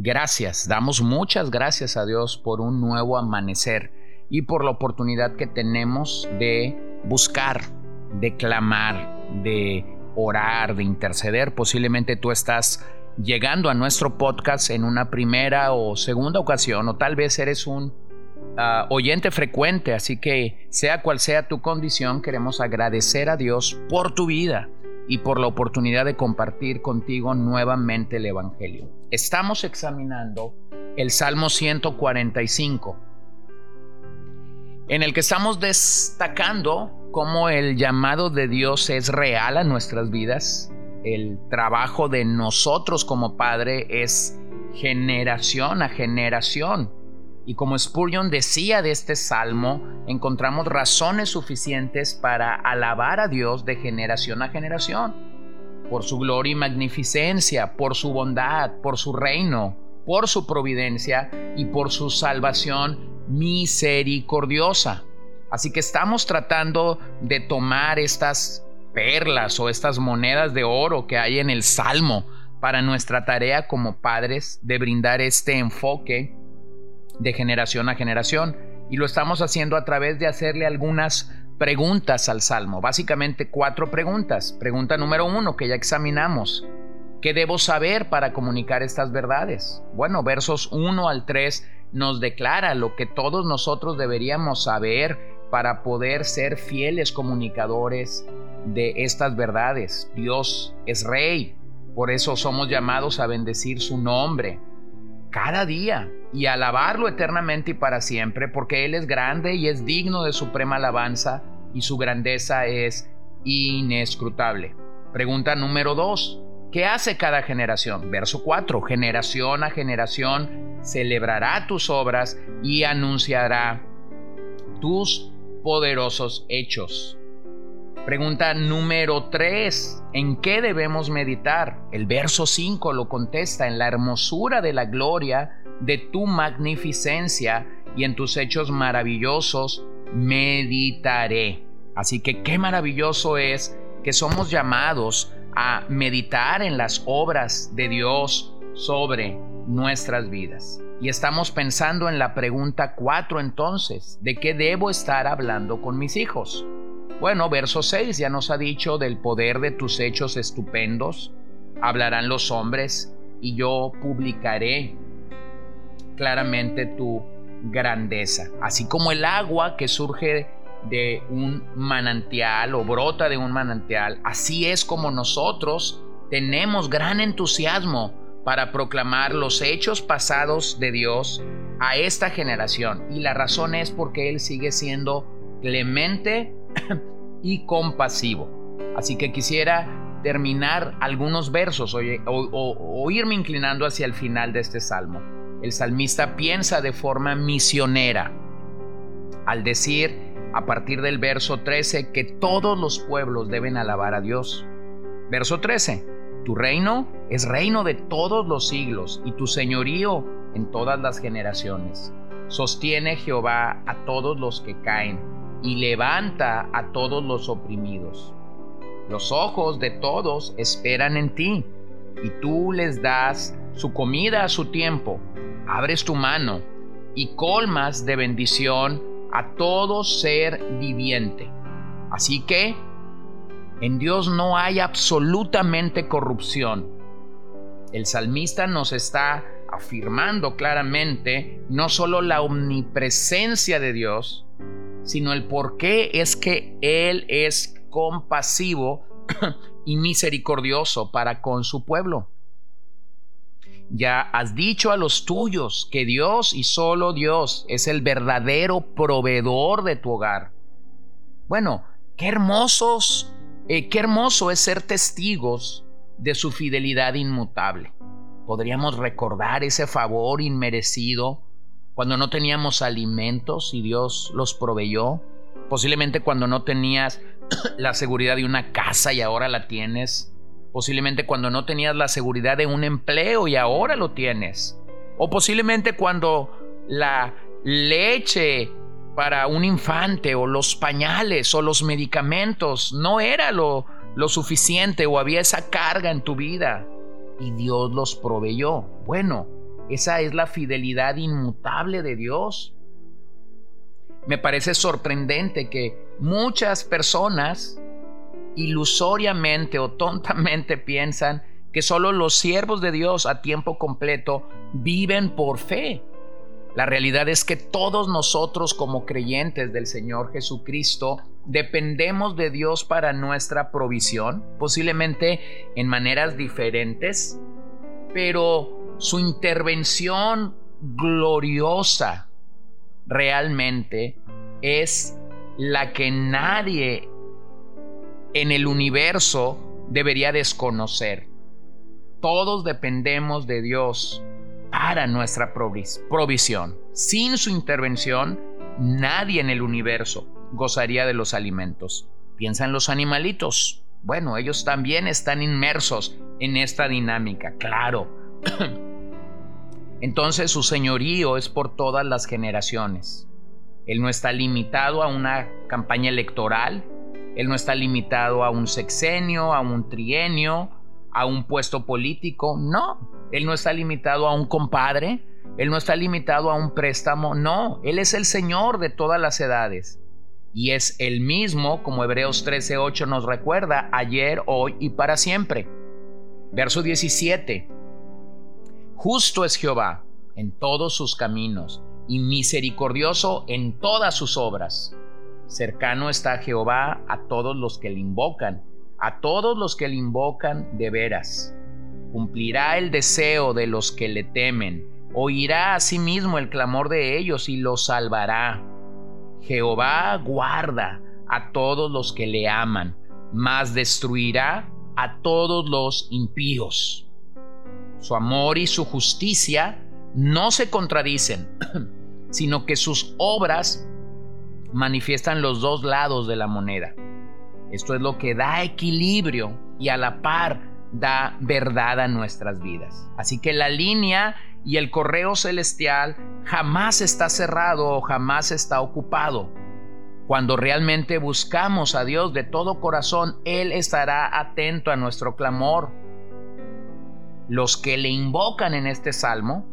gracias, damos muchas gracias a Dios por un nuevo amanecer y por la oportunidad que tenemos de buscar, de clamar, de orar, de interceder. Posiblemente tú estás llegando a nuestro podcast en una primera o segunda ocasión o tal vez eres un uh, oyente frecuente, así que sea cual sea tu condición, queremos agradecer a Dios por tu vida y por la oportunidad de compartir contigo nuevamente el Evangelio. Estamos examinando el Salmo 145, en el que estamos destacando cómo el llamado de Dios es real a nuestras vidas, el trabajo de nosotros como Padre es generación a generación y como Spurgeon decía de este salmo, encontramos razones suficientes para alabar a Dios de generación a generación, por su gloria y magnificencia, por su bondad, por su reino, por su providencia y por su salvación misericordiosa. Así que estamos tratando de tomar estas perlas o estas monedas de oro que hay en el Salmo para nuestra tarea como padres de brindar este enfoque de generación a generación. Y lo estamos haciendo a través de hacerle algunas preguntas al Salmo, básicamente cuatro preguntas. Pregunta número uno que ya examinamos. ¿Qué debo saber para comunicar estas verdades? Bueno, versos 1 al 3 nos declara lo que todos nosotros deberíamos saber para poder ser fieles comunicadores de estas verdades. Dios es rey, por eso somos llamados a bendecir su nombre cada día y alabarlo eternamente y para siempre, porque Él es grande y es digno de suprema alabanza y su grandeza es inescrutable. Pregunta número 2. ¿Qué hace cada generación? Verso 4. Generación a generación celebrará tus obras y anunciará tus poderosos hechos. Pregunta número 3. ¿En qué debemos meditar? El verso 5 lo contesta en la hermosura de la gloria de tu magnificencia y en tus hechos maravillosos meditaré. Así que qué maravilloso es que somos llamados a meditar en las obras de Dios sobre nuestras vidas. Y estamos pensando en la pregunta 4 entonces, ¿de qué debo estar hablando con mis hijos? Bueno, verso 6 ya nos ha dicho del poder de tus hechos estupendos. Hablarán los hombres y yo publicaré claramente tu grandeza. Así como el agua que surge de un manantial o brota de un manantial, así es como nosotros tenemos gran entusiasmo para proclamar los hechos pasados de Dios a esta generación. Y la razón es porque Él sigue siendo clemente y compasivo. Así que quisiera terminar algunos versos o, irme inclinando hacia el final de este salmo. El salmista piensa de forma misionera al decir a partir del verso 13 que todos los pueblos deben alabar a Dios. Verso 13. Tu reino es reino de todos los siglos y tu señorío en todas las generaciones. Sostiene Jehová a todos los que caen y levanta a todos los oprimidos. Los ojos de todos esperan en ti, y tú les das su comida a su tiempo. Abres tu mano y colmas de bendición a todo ser viviente. Así que en Dios no hay absolutamente corrupción. El salmista nos está afirmando claramente no solo la omnipresencia de Dios, sino el por qué es que Él es compasivo y misericordioso para con su pueblo. Ya has dicho a los tuyos que Dios y solo Dios es el verdadero proveedor de tu hogar. Bueno, qué hermosos, eh, qué hermoso es ser testigos de su fidelidad inmutable. podríamos recordar ese favor inmerecido cuando no teníamos alimentos y Dios los proveyó. Posiblemente cuando no tenías la seguridad de una casa y ahora la tienes. Posiblemente cuando no tenías la seguridad de un empleo y ahora lo tienes. O posiblemente cuando la leche para un infante o los pañales o los medicamentos no era lo, lo suficiente o había esa carga en tu vida y Dios los proveyó. Bueno, esa es la fidelidad inmutable de Dios. Me parece sorprendente que muchas personas ilusoriamente o tontamente piensan que solo los siervos de Dios a tiempo completo viven por fe. La realidad es que todos nosotros como creyentes del Señor Jesucristo dependemos de Dios para nuestra provisión, posiblemente en maneras diferentes, pero su intervención gloriosa realmente es la que nadie en el universo debería desconocer. Todos dependemos de Dios para nuestra provisión. Sin su intervención, nadie en el universo gozaría de los alimentos. Piensa en los animalitos. Bueno, ellos también están inmersos en esta dinámica, claro. Entonces su señorío es por todas las generaciones. Él no está limitado a una campaña electoral, él no está limitado a un sexenio, a un trienio, a un puesto político, no. Él no está limitado a un compadre, Él no está limitado a un préstamo, no, Él es el Señor de todas las edades. Y es el mismo, como Hebreos 13:8 nos recuerda, ayer, hoy y para siempre. Verso 17. Justo es Jehová en todos sus caminos y misericordioso en todas sus obras. Cercano está Jehová a todos los que le invocan, a todos los que le invocan de veras cumplirá el deseo de los que le temen, oirá a sí mismo el clamor de ellos y los salvará. Jehová guarda a todos los que le aman, mas destruirá a todos los impíos. Su amor y su justicia no se contradicen, sino que sus obras manifiestan los dos lados de la moneda. Esto es lo que da equilibrio y a la par da verdad a nuestras vidas. Así que la línea y el correo celestial jamás está cerrado o jamás está ocupado. Cuando realmente buscamos a Dios de todo corazón, Él estará atento a nuestro clamor. Los que le invocan en este salmo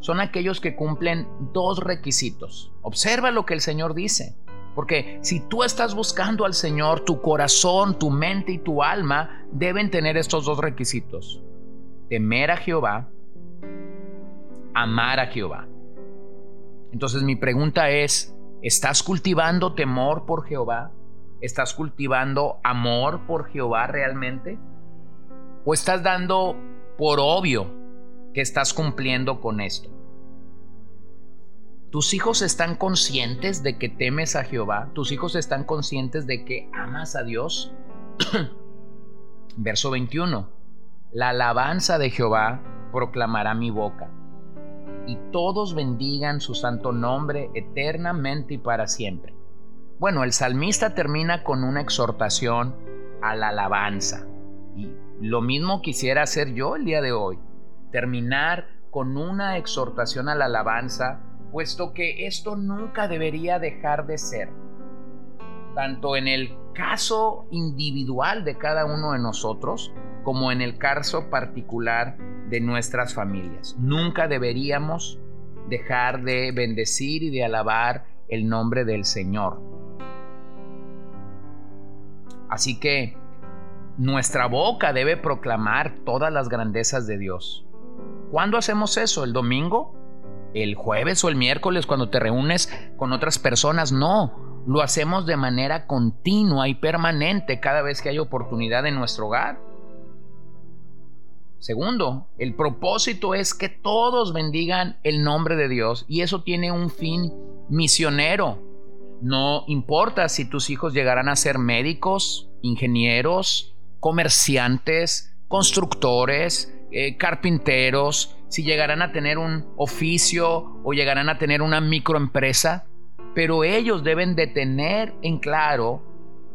son aquellos que cumplen dos requisitos. Observa lo que el Señor dice. Porque si tú estás buscando al Señor, tu corazón, tu mente y tu alma deben tener estos dos requisitos. Temer a Jehová, amar a Jehová. Entonces mi pregunta es, ¿estás cultivando temor por Jehová? ¿Estás cultivando amor por Jehová realmente? ¿O estás dando por obvio que estás cumpliendo con esto? ¿Tus hijos están conscientes de que temes a Jehová? ¿Tus hijos están conscientes de que amas a Dios? Verso 21. La alabanza de Jehová proclamará mi boca, y todos bendigan su santo nombre eternamente y para siempre. Bueno, el salmista termina con una exhortación a la alabanza. Y lo mismo quisiera hacer yo el día de hoy, terminar con una exhortación a la alabanza puesto que esto nunca debería dejar de ser, tanto en el caso individual de cada uno de nosotros, como en el caso particular de nuestras familias. Nunca deberíamos dejar de bendecir y de alabar el nombre del Señor. Así que nuestra boca debe proclamar todas las grandezas de Dios. ¿Cuándo hacemos eso? ¿El domingo? El jueves o el miércoles cuando te reúnes con otras personas, no, lo hacemos de manera continua y permanente cada vez que hay oportunidad en nuestro hogar. Segundo, el propósito es que todos bendigan el nombre de Dios y eso tiene un fin misionero. No importa si tus hijos llegarán a ser médicos, ingenieros, comerciantes, constructores, eh, carpinteros, si llegarán a tener un oficio o llegarán a tener una microempresa, pero ellos deben de tener en claro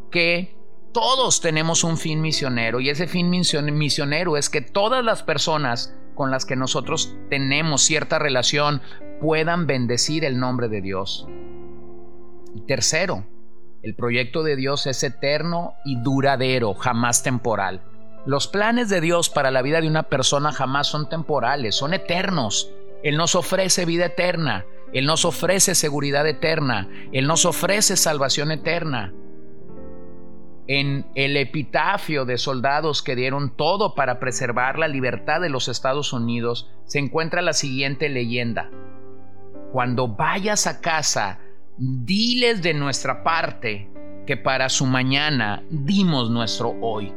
que todos tenemos un fin misionero y ese fin misionero es que todas las personas con las que nosotros tenemos cierta relación puedan bendecir el nombre de Dios. Y tercero, el proyecto de Dios es eterno y duradero, jamás temporal. Los planes de Dios para la vida de una persona jamás son temporales, son eternos. Él nos ofrece vida eterna, Él nos ofrece seguridad eterna, Él nos ofrece salvación eterna. En el epitafio de soldados que dieron todo para preservar la libertad de los Estados Unidos se encuentra la siguiente leyenda. Cuando vayas a casa, diles de nuestra parte que para su mañana dimos nuestro hoy.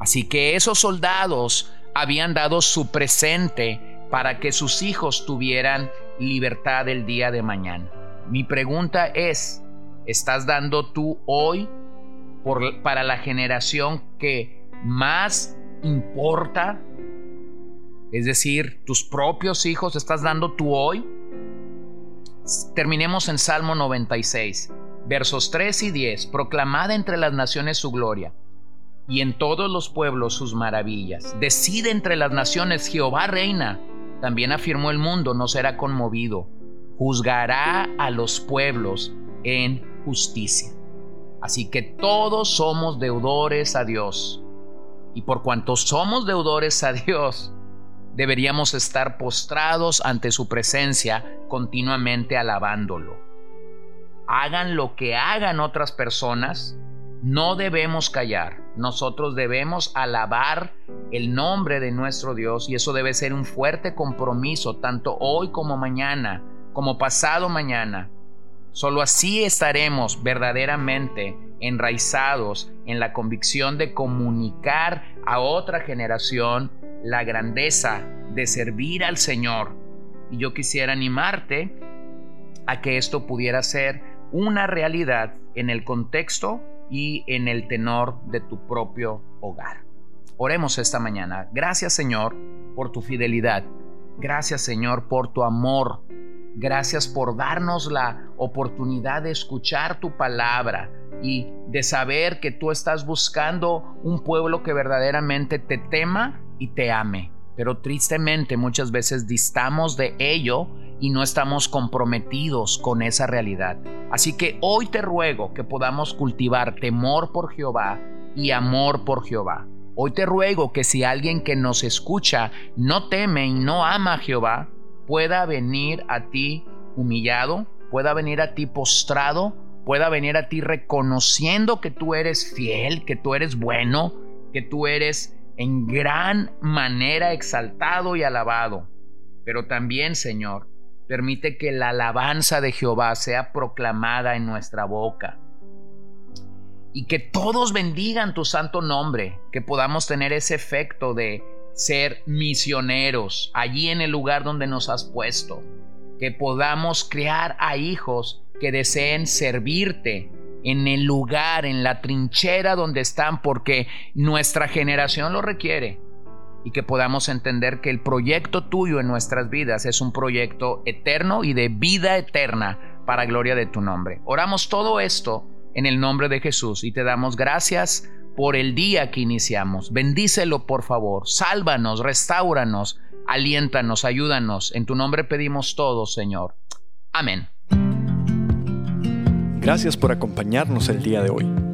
Así que esos soldados habían dado su presente para que sus hijos tuvieran libertad el día de mañana. Mi pregunta es, ¿estás dando tú hoy para la generación que más importa? Es decir, tus propios hijos, ¿estás dando tú hoy? Terminemos en Salmo 96, versos 3 y 10. Proclamad entre las naciones su gloria y en todos los pueblos sus maravillas. Decide entre las naciones, Jehová reina. También afirmó el mundo, no será conmovido. Juzgará a los pueblos en justicia. Así que todos somos deudores a Dios. Y por cuanto somos deudores a Dios, deberíamos estar postrados ante su presencia, continuamente alabándolo. Hagan lo que hagan otras personas, no debemos callar. Nosotros debemos alabar el nombre de nuestro Dios y eso debe ser un fuerte compromiso, tanto hoy como mañana, como pasado mañana. Solo así estaremos verdaderamente enraizados en la convicción de comunicar a otra generación la grandeza de servir al Señor. Y yo quisiera animarte a que esto pudiera ser una realidad en el contexto y en el tenor de tu propio hogar. Oremos esta mañana. Gracias Señor por tu fidelidad. Gracias Señor por tu amor. Gracias por darnos la oportunidad de escuchar tu palabra y de saber que tú estás buscando un pueblo que verdaderamente te tema y te ame. Pero tristemente muchas veces distamos de ello y no estamos comprometidos con esa realidad. Así que hoy te ruego que podamos cultivar temor por Jehová y amor por Jehová. Hoy te ruego que si alguien que nos escucha no teme y no ama a Jehová, pueda venir a ti humillado, pueda venir a ti postrado, pueda venir a ti reconociendo que tú eres fiel, que tú eres bueno, que tú eres en gran manera exaltado y alabado. Pero también, Señor, permite que la alabanza de Jehová sea proclamada en nuestra boca. Y que todos bendigan tu santo nombre, que podamos tener ese efecto de ser misioneros allí en el lugar donde nos has puesto, que podamos crear a hijos que deseen servirte en el lugar, en la trinchera donde están, porque nuestra generación lo requiere. Y que podamos entender que el proyecto tuyo en nuestras vidas es un proyecto eterno y de vida eterna para gloria de tu nombre. Oramos todo esto en el nombre de Jesús y te damos gracias por el día que iniciamos. Bendícelo por favor, sálvanos, restauranos, aliéntanos, ayúdanos. En tu nombre pedimos todo, Señor. Amén. Gracias por acompañarnos el día de hoy.